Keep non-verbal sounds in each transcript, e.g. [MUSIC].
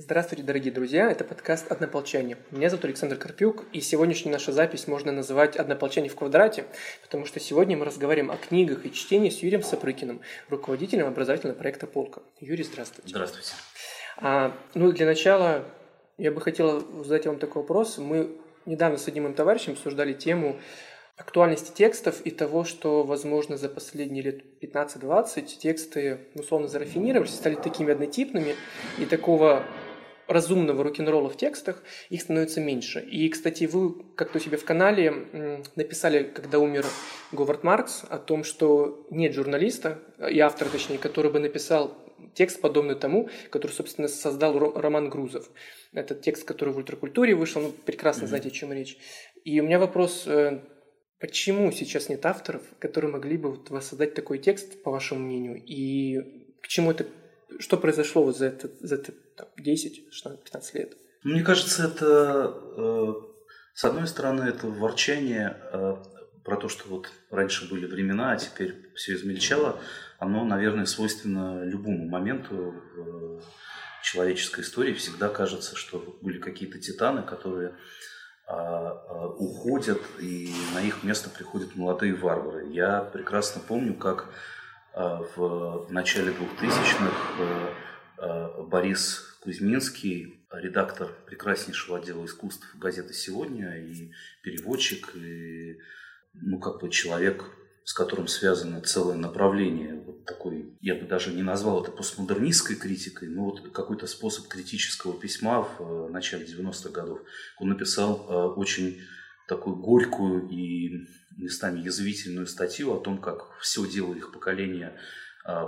Здравствуйте, дорогие друзья, это подкаст «Однополчане». Меня зовут Александр Карпюк, и сегодняшнюю нашу запись можно называть «Однополчане в квадрате», потому что сегодня мы разговариваем о книгах и чтении с Юрием Сапрыкиным, руководителем образовательного проекта «Полка». Юрий, здравствуйте. Здравствуйте. А, ну, для начала я бы хотел задать вам такой вопрос. Мы недавно с одним моим товарищем обсуждали тему актуальности текстов и того, что, возможно, за последние лет 15-20 тексты условно зарафинировались, стали такими однотипными, и такого разумного рок-н-ролла в текстах, их становится меньше. И, кстати, вы как-то у себя в канале написали, когда умер Говард Маркс, о том, что нет журналиста, и автора, точнее, который бы написал текст, подобный тому, который, собственно, создал Роман Грузов. Это текст, который в ультракультуре вышел, ну, прекрасно mm-hmm. знаете, о чем речь. И у меня вопрос, э, почему сейчас нет авторов, которые могли бы вот воссоздать такой текст, по вашему мнению, и к чему это что произошло вот за это, за это там, 10, 16, 15 лет? Мне кажется, это, э, с одной стороны, это ворчание э, про то, что вот раньше были времена, а теперь все измельчало, оно, наверное, свойственно любому моменту в человеческой истории. Всегда кажется, что были какие-то титаны, которые а, а, уходят, и на их место приходят молодые варвары. Я прекрасно помню, как в начале 2000-х э, э, Борис Кузьминский, редактор прекраснейшего отдела искусств газеты «Сегодня» и переводчик, и ну, как бы человек, с которым связано целое направление, вот такой, я бы даже не назвал это постмодернистской критикой, но вот какой-то способ критического письма в э, начале 90-х годов. Он написал очень такую горькую и местами язвительную статью о том, как все дело их поколения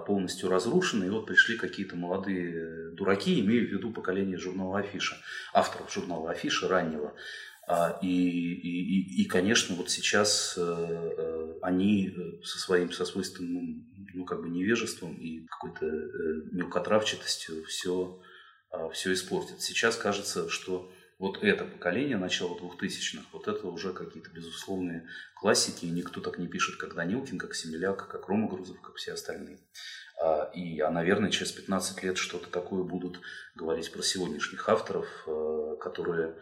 полностью разрушено, и вот пришли какие-то молодые дураки, имея в виду поколение журнала Афиша, авторов журнала Афиша раннего. А, и, и, и, конечно, вот сейчас э, э, они э, со своим, со свойственным, ну, как бы невежеством и какой-то мелкотравчатостью все, а, все испортят. Сейчас кажется, что вот это поколение начала 2000-х, вот это уже какие-то безусловные классики, и никто так не пишет, как Данилкин, как Семеляк, как Рома Грузов, как все остальные. А, и, а, наверное, через 15 лет что-то такое будут говорить про сегодняшних авторов, а, которые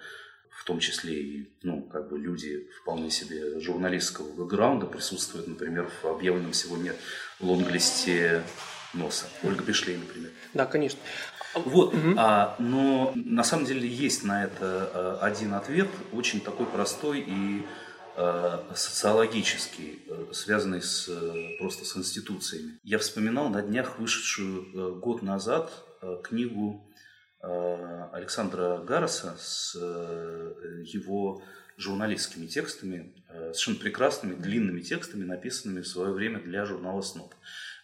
в том числе и ну, как бы люди вполне себе журналистского бэкграунда присутствуют, например, в объявленном сегодня лонглисте носа. Ольга Пешлей, например. Да, конечно. Вот, угу. а, но на самом деле есть на это а, один ответ, очень такой простой и а, социологический, а, связанный с, просто с институциями. Я вспоминал на днях вышедшую год назад книгу Александра Гароса с его журналистскими текстами, совершенно прекрасными, длинными текстами, написанными в свое время для журнала «Сноб».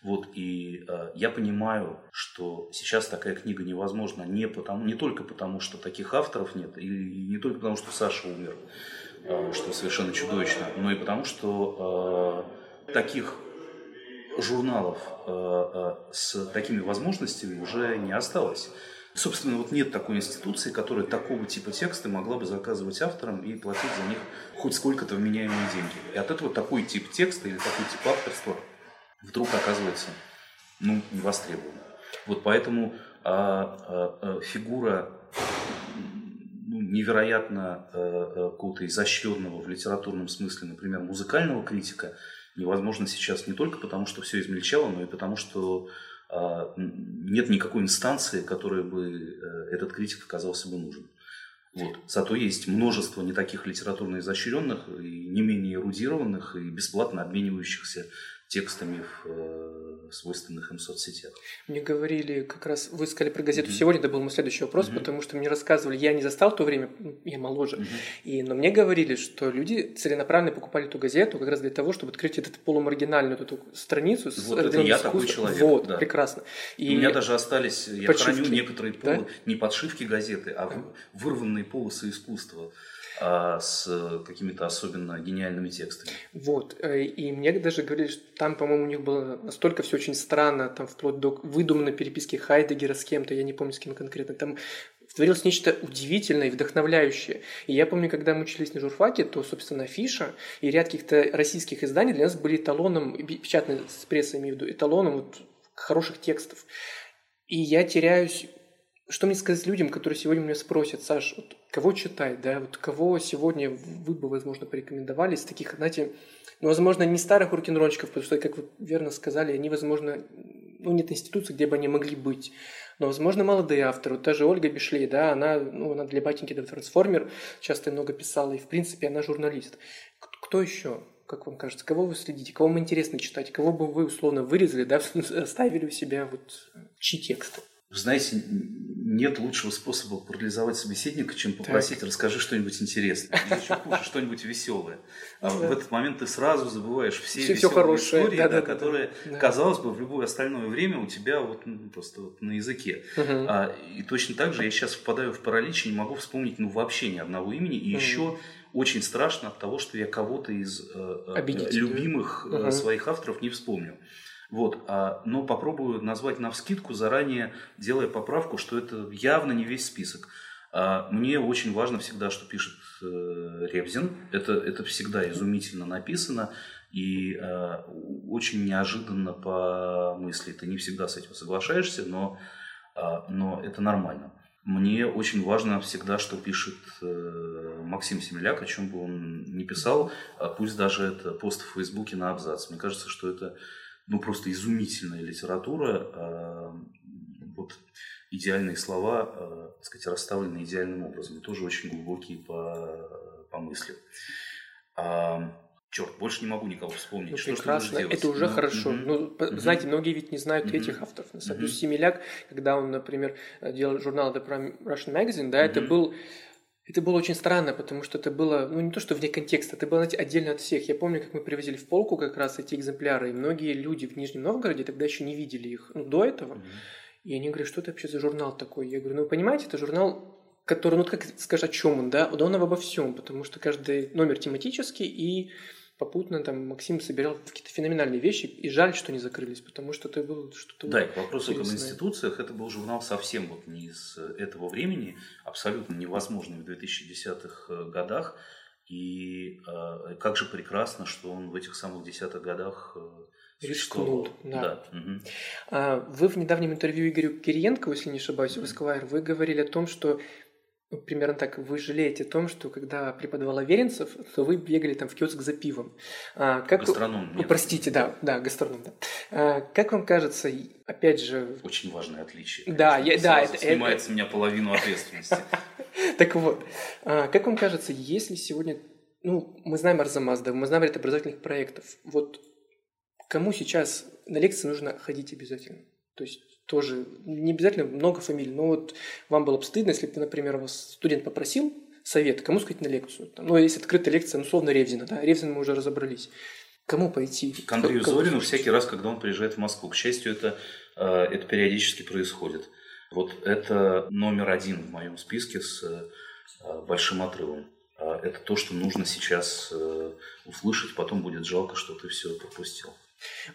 Вот, и э, я понимаю, что сейчас такая книга невозможна не, потому, не только потому, что таких авторов нет, и, и не только потому, что Саша умер, э, что совершенно чудовищно, но и потому, что э, таких журналов э, э, с такими возможностями уже не осталось. Собственно, вот нет такой институции, которая такого типа тексты могла бы заказывать авторам и платить за них хоть сколько-то вменяемые деньги. И от этого такой тип текста или такой тип авторства – вдруг оказывается ну, невостребован. Вот поэтому а, а, а, фигура ну, невероятно а, а, какого-то изощренного в литературном смысле, например, музыкального критика, невозможно сейчас не только потому, что все измельчало, но и потому, что а, нет никакой инстанции, которой бы а, этот критик оказался бы нужен. Вот. Зато есть множество не таких литературно изощренных, и не менее эрудированных и бесплатно обменивающихся текстами в э, свойственных им соцсетях. Мне говорили, как раз вы сказали про газету mm-hmm. сегодня, это был мой следующий вопрос, mm-hmm. потому что мне рассказывали, я не застал то время, я моложе, mm-hmm. и, но мне говорили, что люди целенаправленно покупали эту газету как раз для того, чтобы открыть эту полумаргинальную эту страницу с вот это я такой человек. Вот, да. прекрасно. И У меня даже остались, я подшивки. храню некоторые полы, да? не подшивки газеты, а вырванные полосы искусства а с какими-то особенно гениальными текстами. Вот. Э, и мне даже говорили, что там, по-моему, у них было настолько все очень странно, там вплоть до выдуманной переписки Хайдегера с кем-то, я не помню, с кем конкретно. Там творилось нечто удивительное и вдохновляющее. И я помню, когда мы учились на журфаке, то, собственно, Фиша и ряд каких-то российских изданий для нас были эталоном, печатной с прессой имею в виду, эталоном вот хороших текстов. И я теряюсь что мне сказать людям, которые сегодня меня спросят, Саш, вот кого читать, да, вот кого сегодня вы бы, возможно, порекомендовали из таких, знаете, ну, возможно, не старых рок-н-ролльщиков, потому что, как вы верно сказали, они, возможно, ну, нет институции, где бы они могли быть. Но, возможно, молодые авторы. Вот та же Ольга Бишлей, да, она, ну, она для батеньки, да, трансформер часто много писала, и, в принципе, она журналист. Кто еще? Как вам кажется, кого вы следите, кого вам интересно читать, кого бы вы условно вырезали, да, [LAUGHS] оставили у себя вот чьи тексты? Вы знаете, нет лучшего способа парализовать собеседника, чем попросить, так. расскажи что-нибудь интересное. Или еще хуже, что-нибудь веселое. А да. в этот момент ты сразу забываешь все, все, все хорошие истории, да, да, да, которые, да. казалось бы, в любое остальное время у тебя вот ну, просто вот на языке. Угу. А, и точно так же я сейчас впадаю в паралич и не могу вспомнить ну, вообще ни одного имени. И угу. еще очень страшно от того, что я кого-то из э, э любимых угу. своих авторов не вспомню. Вот, а, но попробую назвать на вскидку, заранее делая поправку, что это явно не весь список. А, мне очень важно всегда, что пишет э, Ревзин. Это, это всегда изумительно написано и э, очень неожиданно по мысли. Ты не всегда с этим соглашаешься, но, э, но это нормально. Мне очень важно всегда, что пишет э, Максим Семеляк, о чем бы он ни писал, а пусть даже это пост в Фейсбуке на абзац. Мне кажется, что это ну, просто изумительная литература. А, вот идеальные слова, а, так сказать, расставлены идеальным образом. И тоже очень глубокие по, по мысли. А, черт, больше не могу никого вспомнить. Ну, что прекрасно, это уже ну, хорошо. Угу. Ну, угу. знаете, многие ведь не знают угу. этих авторов. Угу. Семеляк, когда он, например, делал журнал The Russian Magazine, да, угу. это был это было очень странно, потому что это было, ну не то, что вне контекста, это было, знаете, отдельно от всех. Я помню, как мы привозили в полку как раз эти экземпляры, и многие люди в Нижнем Новгороде тогда еще не видели их, ну до этого. Mm-hmm. И они говорят, что это вообще за журнал такой? Я говорю, ну вы понимаете, это журнал, который, ну как скажешь, о чем он, да? Да он обо всем, потому что каждый номер тематический, и попутно там Максим собирал какие-то феноменальные вещи, и жаль, что не закрылись, потому что это было что-то... Да, и к вопросу об институциях, это был журнал совсем вот не из этого времени, абсолютно невозможный в 2010-х э, годах, и э, как же прекрасно, что он в этих самых десятых годах э, Рискнул, да. да. Угу. А, вы в недавнем интервью Игорю Кириенко, если не ошибаюсь, в Esquire, вы говорили о том, что примерно так, вы жалеете о том, что когда преподавал Аверинцев, то вы бегали там в киоск за пивом. А, как... Гастроном. Ну, простите, да, да, гастроном, да. А, как вам кажется, опять же... Очень важное отличие. Да, я, да. Это, снимает это... с меня половину ответственности. [LAUGHS] Так вот, а, как вам кажется, если сегодня... Ну, мы знаем Арзамас, да, мы знаем ряд образовательных проектов. Вот кому сейчас на лекции нужно ходить обязательно? То есть тоже не обязательно много фамилий, но вот вам было бы стыдно, если бы, например, вас студент попросил совет, кому сказать на лекцию. Там, ну, есть открытая лекция, ну, условно, Ревзина, да, Ревзин мы уже разобрались. Кому пойти? К Андрею как, Зорину всякий раз, когда он приезжает в Москву. К счастью, это, э, это периодически происходит. Вот это номер один в моем списке с э, большим отрывом. А это то, что нужно сейчас э, услышать, потом будет жалко, что ты все пропустил.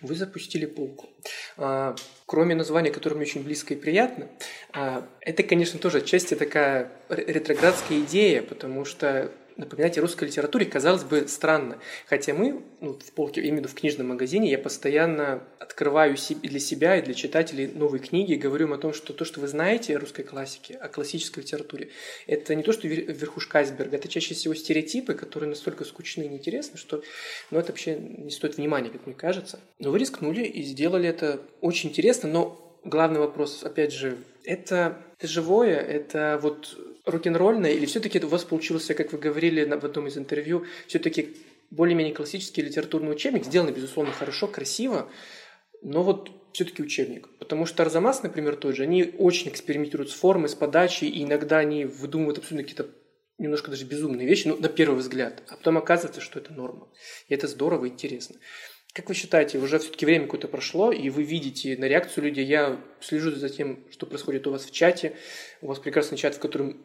Вы запустили полку. А, кроме названия, которое мне очень близко и приятно, а, это, конечно, тоже отчасти такая ретроградская идея, потому что напоминать о русской литературе, казалось бы, странно. Хотя мы, ну, в полке, именно в книжном магазине, я постоянно открываю для себя, и для читателей новые книги, и говорю им о том, что то, что вы знаете о русской классике, о классической литературе, это не то, что верхушка айсберга, это чаще всего стереотипы, которые настолько скучны и неинтересны, что ну, это вообще не стоит внимания, как мне кажется. Но вы рискнули и сделали это очень интересно, но главный вопрос, опять же, это, это живое, это вот рок-н-ролльное, или все-таки у вас получился, как вы говорили в одном из интервью, все-таки более-менее классический литературный учебник, сделанный, безусловно, хорошо, красиво, но вот все-таки учебник. Потому что Арзамас, например, тот же, они очень экспериментируют с формой, с подачей, и иногда они выдумывают абсолютно какие-то немножко даже безумные вещи, ну, на первый взгляд. А потом оказывается, что это норма. И это здорово и интересно. Как вы считаете, уже все-таки время какое-то прошло, и вы видите на реакцию людей, я слежу за тем, что происходит у вас в чате, у вас прекрасный чат, в котором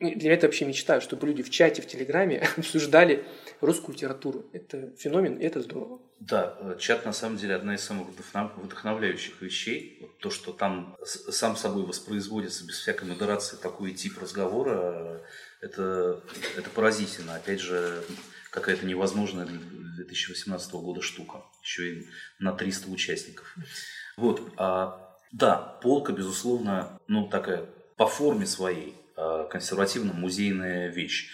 для меня это вообще мечта, чтобы люди в чате, в Телеграме [LAUGHS] обсуждали русскую литературу. Это феномен, и это здорово. Да, э, чат на самом деле одна из самых вдохновляющих вещей. Вот то, что там сам собой воспроизводится без всякой модерации такой тип разговора, это, это поразительно. Опять же, какая-то невозможная для 2018 года штука. Еще и на 300 участников. Вот. А, да, полка, безусловно, ну, такая по форме своей консервативно-музейная вещь.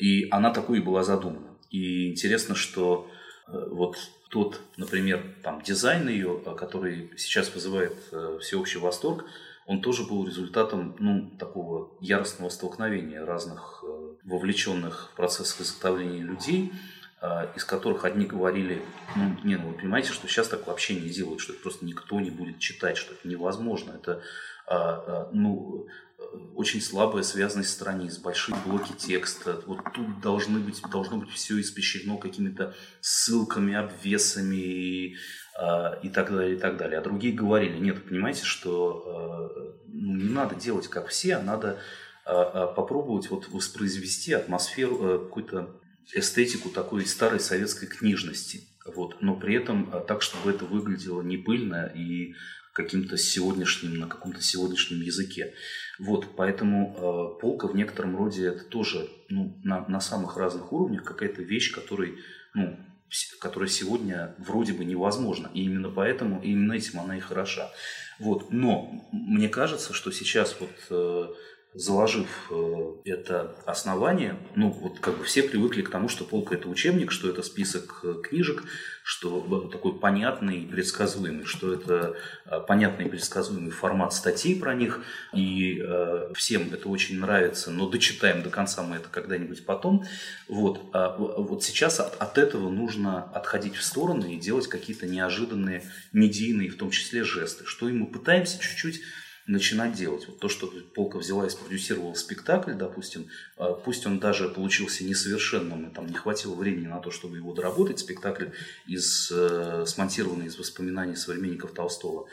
И она такой и была задумана. И интересно, что вот тот, например, там, дизайн ее, который сейчас вызывает всеобщий восторг, он тоже был результатом ну, такого яростного столкновения разных э, вовлеченных в процесс изготовления людей, э, из которых одни говорили, ну, не, ну вы понимаете, что сейчас так вообще не делают, что это просто никто не будет читать, что это невозможно, это ну, очень слабая связанность страниц, большие блоки текста. Вот тут должны быть, должно быть все испещрено какими-то ссылками, обвесами и, э, и так далее, и так далее. А другие говорили, нет, понимаете, что э, ну, не надо делать как все, а надо э, попробовать вот воспроизвести атмосферу, э, какую-то эстетику такой старой советской книжности. Вот, но при этом так, чтобы это выглядело не пыльно и каким-то сегодняшним, на каком-то сегодняшнем языке. Вот, поэтому э, полка в некотором роде это тоже ну, на, на самых разных уровнях какая-то вещь, которой, ну, которая сегодня вроде бы невозможна. И именно поэтому, именно этим она и хороша. Вот. Но мне кажется, что сейчас вот э, заложив э, это основание, ну вот как бы все привыкли к тому, что полка это учебник, что это список э, книжек, что такой понятный и предсказуемый, что это э, понятный и предсказуемый формат статей про них, и всем это очень нравится, но дочитаем до конца мы это когда-нибудь потом. Вот, а вот сейчас от, от этого нужно отходить в стороны и делать какие-то неожиданные медийные, в том числе жесты, что и мы пытаемся чуть-чуть начинать делать. Вот то, что Полка взяла и спродюсировала спектакль, допустим, а, пусть он даже получился несовершенным, и там не хватило времени на то, чтобы его доработать, спектакль из, э, смонтированный из воспоминаний современников Толстого.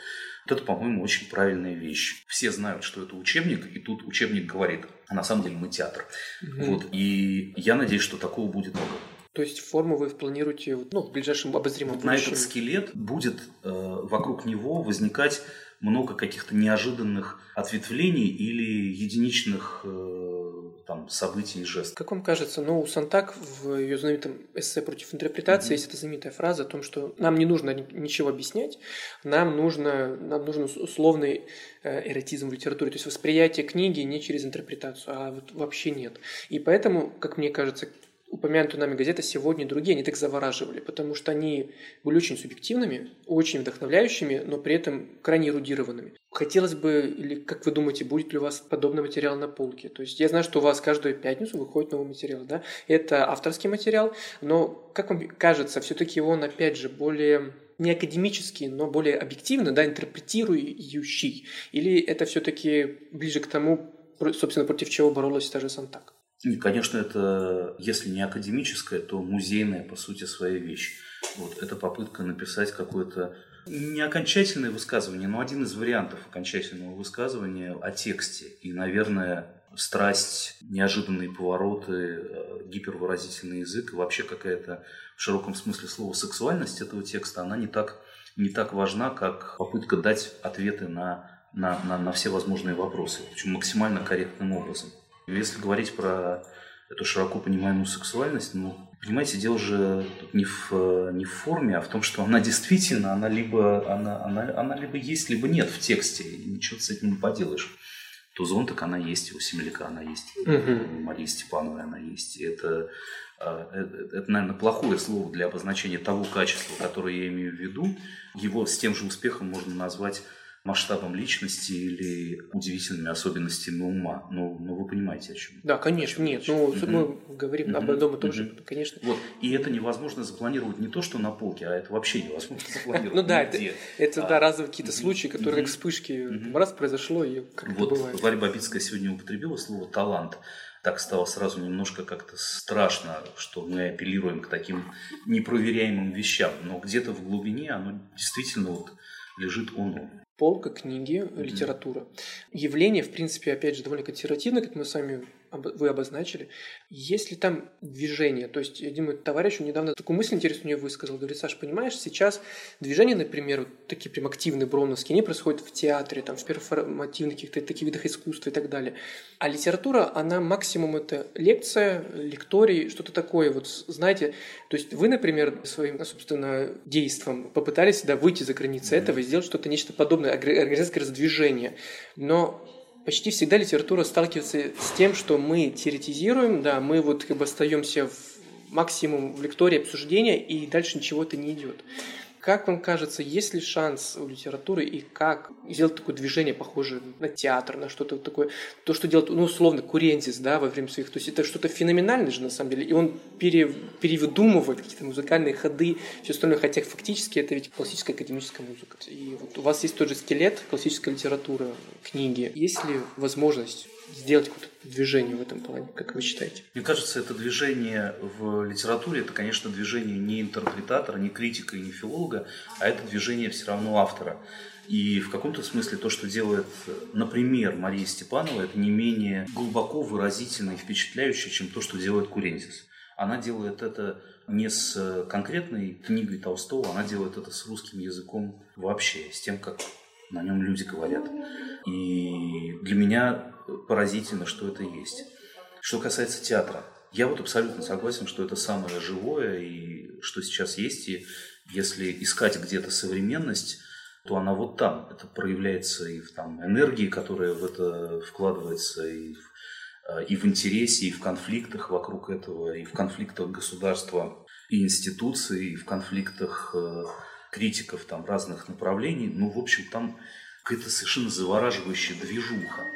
Вот это, по-моему, очень правильная вещь. Все знают, что это учебник, и тут учебник говорит, а на самом деле мы театр. Mm-hmm. Вот, и я надеюсь, что такого будет много. То есть форму вы планируете ну, в ближайшем обозримом вот будущем? На этот скелет будет э, вокруг него возникать много каких-то неожиданных ответвлений или единичных э, там, событий и жестов. Как вам кажется, ну, у Сантак в ее знаменитом эссе против интерпретации mm-hmm. есть эта знаменитая фраза о том, что нам не нужно ничего объяснять, нам нужно, нам нужен условный э, эротизм в литературе, то есть восприятие книги не через интерпретацию, а вот вообще нет. И поэтому, как мне кажется, упомянутую нами газета «Сегодня» другие, они так завораживали, потому что они были очень субъективными, очень вдохновляющими, но при этом крайне эрудированными. Хотелось бы, или как вы думаете, будет ли у вас подобный материал на полке? То есть я знаю, что у вас каждую пятницу выходит новый материал, да? Это авторский материал, но, как вам кажется, все-таки он, опять же, более не академический, но более объективно, да, интерпретирующий? Или это все-таки ближе к тому, собственно, против чего боролась та же Сантак? И, конечно, это, если не академическая, то музейная, по сути, своя вещь. Вот, это попытка написать какое-то не окончательное высказывание, но один из вариантов окончательного высказывания о тексте. И, наверное, страсть, неожиданные повороты, э, гипервыразительный язык и вообще какая-то в широком смысле слова сексуальность этого текста, она не так, не так важна, как попытка дать ответы на, на, на, на все возможные вопросы, причем максимально корректным образом. Если говорить про эту широко понимаемую сексуальность, ну, понимаете, дело же тут не в, не в форме, а в том, что она действительно, она либо, она, она, она либо есть, либо нет в тексте, и ничего с этим не поделаешь. Тузон, так она есть, у Семеляка она есть, угу. у Марии Степановой она есть. Это, а, это, это, наверное, плохое слово для обозначения того качества, которое я имею в виду. Его с тем же успехом можно назвать масштабом личности или удивительными особенностями ума. Ну, ну вы понимаете, о чем. Да, конечно, нет. Ну, мы говорим об одном и том же, конечно. Вот. И это невозможно запланировать не то, что на полке, а это вообще невозможно [LAUGHS] запланировать. Ну да, это да, разовые какие-то случаи, которые как вспышки раз произошло и как Вот Варя Бабицкая сегодня употребила слово «талант» так стало сразу немножко как-то страшно, что мы апеллируем к таким непроверяемым вещам. Но где-то в глубине оно действительно вот лежит оно полка, книги, литература. Явление, в принципе, опять же, довольно консервативное, как мы сами вы обозначили. Есть ли там движение? То есть, один мой товарищ недавно такую мысль интересную мне высказал. Говорит, Саш, понимаешь, сейчас движение, например, вот такие прям активные броуновские, они происходят в театре, там, в перформативных каких-то таких видах искусства и так далее. А литература, она максимум это лекция, лекторий, что-то такое. Вот знаете, то есть вы, например, своим, собственно, действием попытались да, выйти за границы mm-hmm. этого и сделать что-то, нечто подобное, организовать раздвижение. Но почти всегда литература сталкивается с тем, что мы теоретизируем, да, мы вот как бы остаемся в максимум в лектории обсуждения, и дальше ничего-то не идет. Как вам кажется, есть ли шанс у литературы и как сделать такое движение, похожее на театр, на что-то такое, то, что делает, ну, условно, Курензис, да, во время своих, то есть это что-то феноменальное же, на самом деле, и он пере, перевыдумывает какие-то музыкальные ходы, все остальное, хотя фактически это ведь классическая академическая музыка. И вот у вас есть тот же скелет классической литературы, книги. Есть ли возможность сделать какое-то движение в этом плане, как вы считаете? Мне кажется, это движение в литературе, это, конечно, движение не интерпретатора, не критика и не филолога, а это движение все равно автора. И в каком-то смысле то, что делает, например, Мария Степанова, это не менее глубоко выразительно и впечатляюще, чем то, что делает Курензис. Она делает это не с конкретной книгой Толстого, она делает это с русским языком вообще, с тем, как на нем люди говорят. И для меня поразительно, что это есть. Что касается театра, я вот абсолютно согласен, что это самое живое и что сейчас есть. И если искать где-то современность, то она вот там. Это проявляется и в там, энергии, которая в это вкладывается, и в, э, и в интересе, и в конфликтах вокруг этого, и в конфликтах государства и институций, и в конфликтах э, критиков там, разных направлений. Ну, в общем, там какая-то совершенно завораживающая движуха.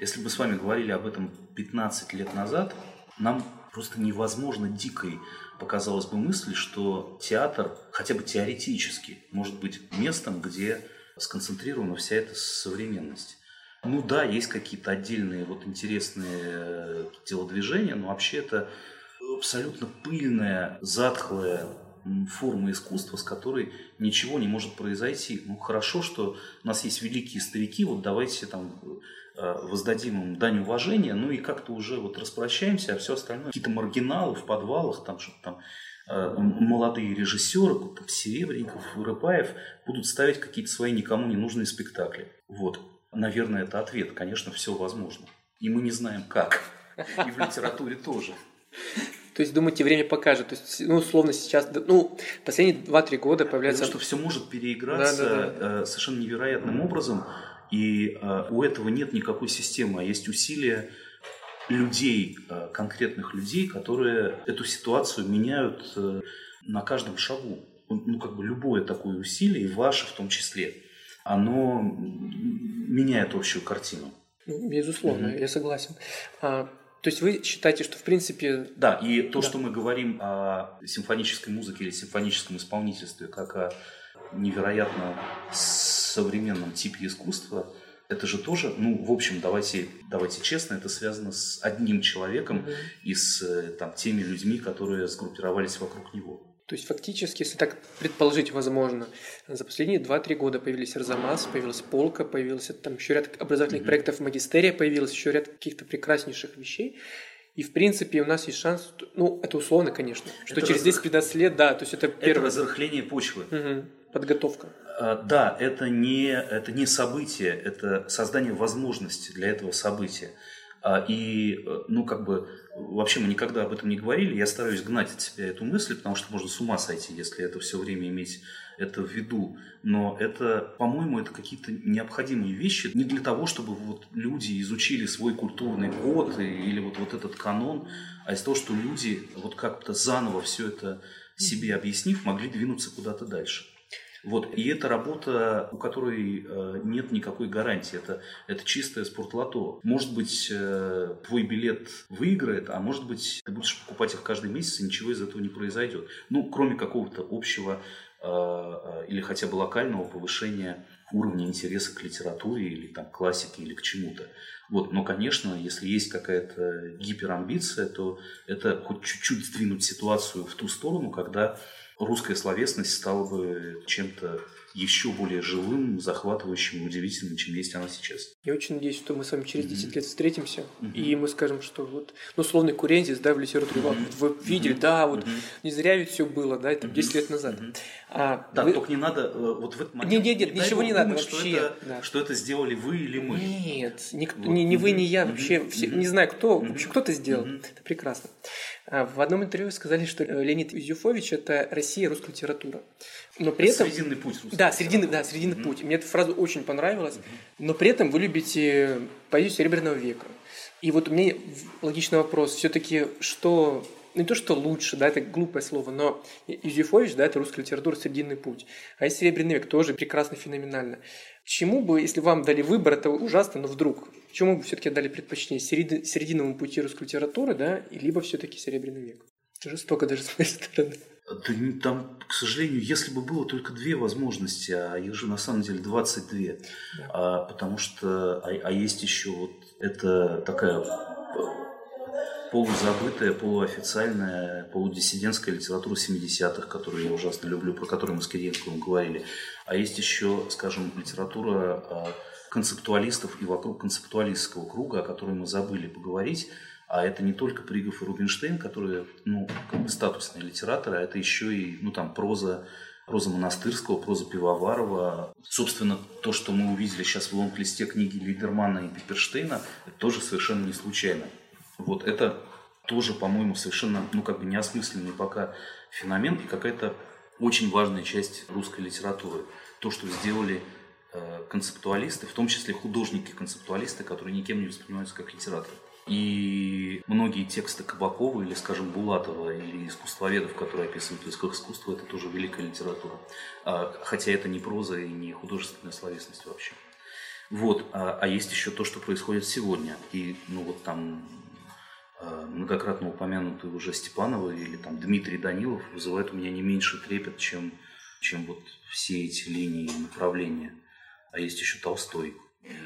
Если бы с вами говорили об этом 15 лет назад, нам просто невозможно дикой показалась бы мысль, что театр, хотя бы теоретически, может быть местом, где сконцентрирована вся эта современность. Ну да, есть какие-то отдельные вот интересные э, телодвижения, но вообще это абсолютно пыльная, затхлая форма искусства, с которой ничего не может произойти. Ну хорошо, что у нас есть великие старики, вот давайте там Э, воздадим им дань уважения, ну и как-то уже вот распрощаемся, а все остальное, какие-то маргиналы в подвалах, там что-то там э, молодые режиссеры, там, Серебренников, Рыбаев, будут ставить какие-то свои никому не нужные спектакли. Вот. Наверное, это ответ. Конечно, все возможно. И мы не знаем как. И в литературе тоже. То есть, думаете, время покажет. То есть, ну, условно, сейчас, ну, последние 2-3 года появляется... Потому что все может переиграться да, да, да. Э, совершенно невероятным образом. И э, у этого нет никакой системы, а есть усилия людей, э, конкретных людей, которые эту ситуацию меняют на каждом шагу. Ну, как бы любое такое усилие, и ваше в том числе, оно меняет общую картину. Ну, безусловно, mm-hmm. я согласен. А, то есть вы считаете, что в принципе... Да, и то, да. что мы говорим о симфонической музыке или симфоническом исполнительстве, как о невероятно современном типе искусства, это же тоже, ну, в общем, давайте, давайте честно, это связано с одним человеком mm-hmm. и с э, там, теми людьми, которые сгруппировались вокруг него. То есть фактически, если так предположить возможно, за последние 2-3 года появились Арзамас, появилась Полка, появился там еще ряд образовательных mm-hmm. проектов магистерия, появилось еще ряд каких-то прекраснейших вещей. И, в принципе, у нас есть шанс, ну, это условно, конечно, что это через разрых... 10-15 лет, да, то есть это первое... Это разрыхление почвы. Угу. Подготовка. А, да, это не, это не событие, это создание возможности для этого события. А, и, э, ну, как бы, вообще мы никогда об этом не говорили. Я стараюсь гнать от себя эту мысль, потому что можно с ума сойти, если это все время иметь это в виду. Но это, по-моему, это какие-то необходимые вещи не для того, чтобы вот люди изучили свой культурный код или вот, вот этот канон, а из того, что люди вот как-то заново все это себе объяснив, могли двинуться куда-то дальше. Вот. И это работа, у которой э, нет никакой гарантии. Это, это чистое спортлото. Может быть, э, твой билет выиграет, а может быть, ты будешь покупать их каждый месяц, и ничего из этого не произойдет. Ну, кроме какого-то общего э, или хотя бы локального повышения уровня интереса к литературе или там, классике или к чему-то. Вот, но, конечно, если есть какая-то гиперамбиция, то это хоть чуть-чуть сдвинуть ситуацию в ту сторону, когда русская словесность стала бы чем-то еще более живым, захватывающим, удивительным, чем есть она сейчас. Я очень надеюсь, что мы с вами через 10 mm-hmm. лет встретимся, mm-hmm. и мы скажем, что вот, ну, условный Курензис, да, в литературе, mm-hmm. вы видели, mm-hmm. да, вот, mm-hmm. не зря ведь все было, да, это mm-hmm. 10 лет назад. Mm-hmm. А, да, вы... только не надо, э, вот в этот момент... Нет, нет, нет, не ничего не надо думать, вообще. Что это, да. что это сделали вы или мы. Нет, никто, вот. ни, ни вы, ни я, вообще, mm-hmm. все, не знаю кто, mm-hmm. вообще кто-то сделал, mm-hmm. это прекрасно. А в одном интервью сказали, что Леонид Юзефович – это Россия русская литература. Но при этом... Срединный путь русской Да, срединный, да, срединный mm-hmm. путь. Мне эта фраза очень понравилась. Mm-hmm. Но при этом вы любите поэзию Серебряного века. И вот у меня логичный вопрос. Все-таки что не то, что лучше, да, это глупое слово, но Юзефович, да, это русская литература, срединный путь. А и Серебряный век тоже прекрасно, феноменально. Чему бы, если вам дали выбор, это ужасно, но вдруг, чему бы все-таки дали предпочтение? Середи, серединному пути русской литературы, да, либо все-таки Серебряный век? Это жестоко даже с моей стороны. Да, там, к сожалению, если бы было только две возможности, а их же на самом деле 22, да. а, потому что, а, а есть еще вот это такая полузабытая, полуофициальная, полудиссидентская литература 70-х, которую я ужасно люблю, про которую мы с Кириенковым говорили. А есть еще, скажем, литература а, концептуалистов и вокруг концептуалистского круга, о которой мы забыли поговорить. А это не только Пригов и Рубинштейн, которые, ну, как бы статусные литераторы, а это еще и, ну, там, проза, проза Монастырского, проза Пивоварова. Собственно, то, что мы увидели сейчас в лонг-листе книги Лидермана и Пиперштейна, это тоже совершенно не случайно. Вот это тоже, по-моему, совершенно, ну, как бы неосмысленный пока феномен и какая-то очень важная часть русской литературы. То, что сделали э, концептуалисты, в том числе художники-концептуалисты, которые никем не воспринимаются как литераторы. И многие тексты Кабакова или, скажем, Булатова или искусствоведов, которые описывают язык искусства, это тоже великая литература. А, хотя это не проза и не художественная словесность вообще. Вот. А, а есть еще то, что происходит сегодня. И, ну, вот там многократно упомянутый уже Степанова или там Дмитрий Данилов вызывает у меня не меньше трепет, чем, чем вот все эти линии направления. А есть еще Толстой.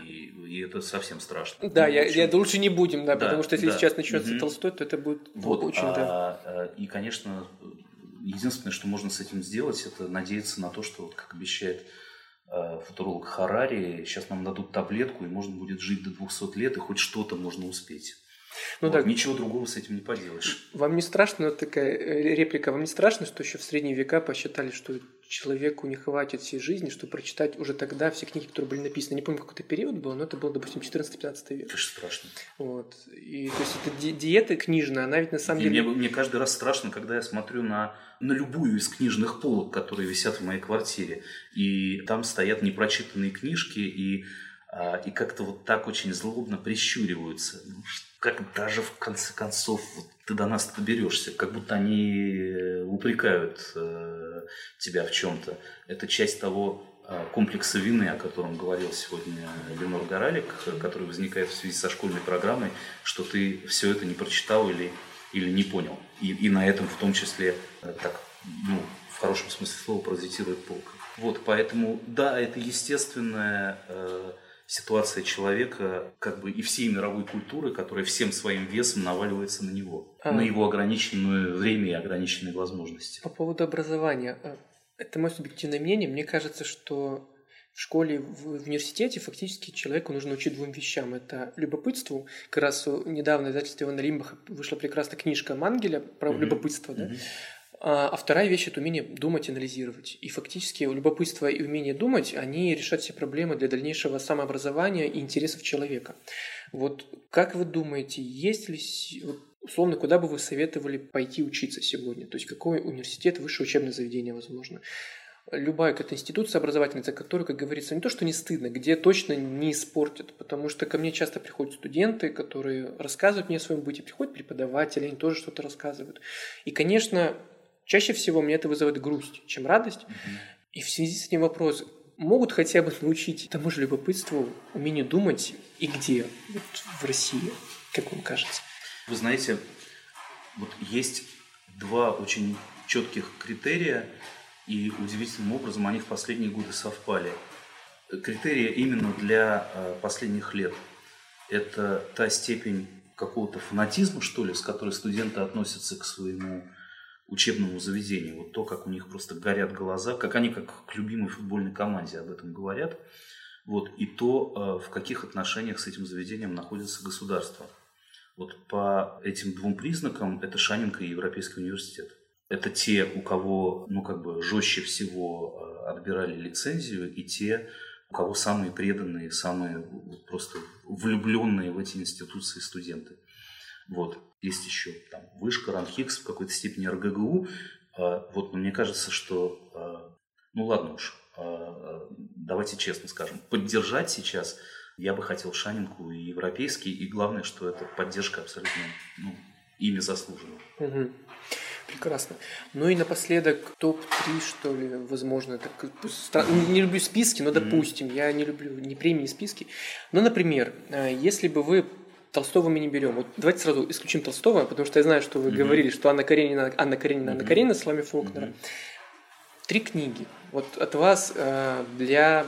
И, и это совсем страшно. Да, ну, я, общем, я лучше не будем, да, да потому что если да. сейчас начнется угу. Толстой, то это будет вот, очень, а, да. А, и, конечно, единственное, что можно с этим сделать, это надеяться на то, что, как обещает э, футуролог Харари, сейчас нам дадут таблетку, и можно будет жить до 200 лет, и хоть что-то можно успеть. Ну, вот, так, ничего другого с этим не поделаешь. Вам не страшно, вот такая э, реплика, вам не страшно, что еще в средние века посчитали, что человеку не хватит всей жизни, чтобы прочитать уже тогда все книги, которые были написаны. Не помню, какой это период был, но это был, допустим, 14-15 век. Же страшно. Вот. И, то есть это ди- диета книжная, она ведь на самом и деле... Мне, мне каждый раз страшно, когда я смотрю на, на любую из книжных полок, которые висят в моей квартире, и там стоят непрочитанные книжки, и, а, и как-то вот так очень злобно прищуриваются. Ну, как даже в конце концов вот, ты до нас доберешься, как будто они э, упрекают э, тебя в чем-то. Это часть того э, комплекса вины, о котором говорил сегодня Ленор Горалик, который возникает в связи со школьной программой, что ты все это не прочитал или, или не понял. И, и на этом в том числе э, так, ну, в хорошем смысле слова паразитирует полка. Вот, поэтому, да, это естественное э, ситуация человека как бы и всей мировой культуры, которая всем своим весом наваливается на него, а. на его ограниченное время и ограниченные возможности. По поводу образования. Э, это мое субъективное мнение. Мне кажется, что в школе, в университете фактически человеку нужно учить двум вещам. Это любопытству. Как раз недавно в издательстве Ивана Лимбаха вышла прекрасная книжка Мангеля про mm-hmm. любопытство. Да? Mm-hmm. А, а вторая вещь – это умение думать, анализировать. И фактически любопытство и умение думать, они решат все проблемы для дальнейшего самообразования и интересов человека. Вот как вы думаете, есть ли, условно, куда бы вы советовали пойти учиться сегодня? То есть какой университет, высшее учебное заведение, возможно? любая какая-то институция образовательная, за которую, как говорится, не то, что не стыдно, где точно не испортят, потому что ко мне часто приходят студенты, которые рассказывают мне о своем быте, приходят преподаватели, они тоже что-то рассказывают. И, конечно, Чаще всего мне это вызывает грусть, чем радость. Mm-hmm. И в связи с этим вопрос, могут хотя бы научить тому же любопытству, умению думать и где вот в России, как вам кажется? Вы знаете, вот есть два очень четких критерия, и удивительным образом они в последние годы совпали. Критерии именно для э, последних лет – это та степень какого-то фанатизма, что ли, с которой студенты относятся к своему учебному заведению. Вот то, как у них просто горят глаза, как они как к любимой футбольной команде об этом говорят. Вот, и то, э, в каких отношениях с этим заведением находится государство. Вот по этим двум признакам это Шанинка и Европейский университет. Это те, у кого, ну, как бы жестче всего э, отбирали лицензию, и те, у кого самые преданные, самые просто влюбленные в эти институции студенты. Вот. Есть еще там вышка, РАНХИКС, в какой-то степени РГГУ. А, вот, но мне кажется, что, а, ну ладно уж, а, давайте честно скажем, поддержать сейчас я бы хотел Шанинку и европейский, и главное, что эта поддержка абсолютно ну, ими заслужена. Угу. Прекрасно. Ну и напоследок топ-3, что ли, возможно. Так, не люблю списки, но допустим, mm-hmm. я не люблю ни премии, ни списки. Ну, например, если бы вы Толстого мы не берем. Вот давайте сразу исключим Толстого, потому что я знаю, что вы mm-hmm. говорили, что Анна Каренина, Анна Каренина, mm-hmm. Анна Каренина с вами Фолкнера. Mm-hmm. Три книги. Вот от вас э, для,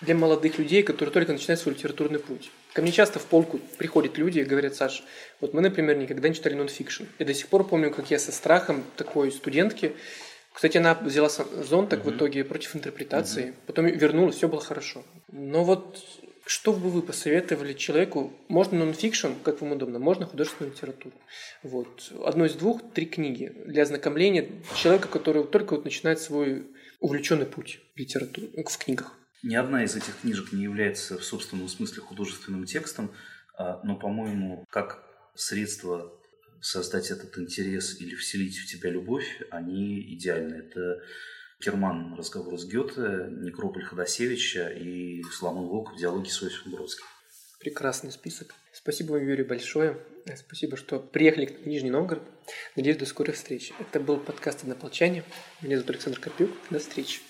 для молодых людей, которые только начинают свой литературный путь. Ко мне часто в полку приходят люди и говорят, Саш, вот мы, например, никогда не читали нонфикшн. Я до сих пор помню, как я со страхом такой студентки, кстати, она взяла зонтик mm-hmm. в итоге против интерпретации, mm-hmm. потом вернулась, все было хорошо. Но вот что бы вы посоветовали человеку? Можно нонфикшн, как вам удобно, можно художественную литературу. Вот. Одно из двух, три книги для ознакомления человека, который только вот начинает свой увлеченный путь в литературе, в книгах. Ни одна из этих книжек не является в собственном смысле художественным текстом, а, но, по-моему, как средство создать этот интерес или вселить в тебя любовь, они идеальны. Это Керман «Разговор с Гёте», Некрополь Ходосевича и Соломон Волков «Диалоги с Иосифом Бродским». Прекрасный список. Спасибо вам, Юрий, большое. Спасибо, что приехали к Нижний Новгород. Надеюсь, до скорых встреч. Это был подкаст «Однополчане». Меня зовут Александр Карпюк. До встречи.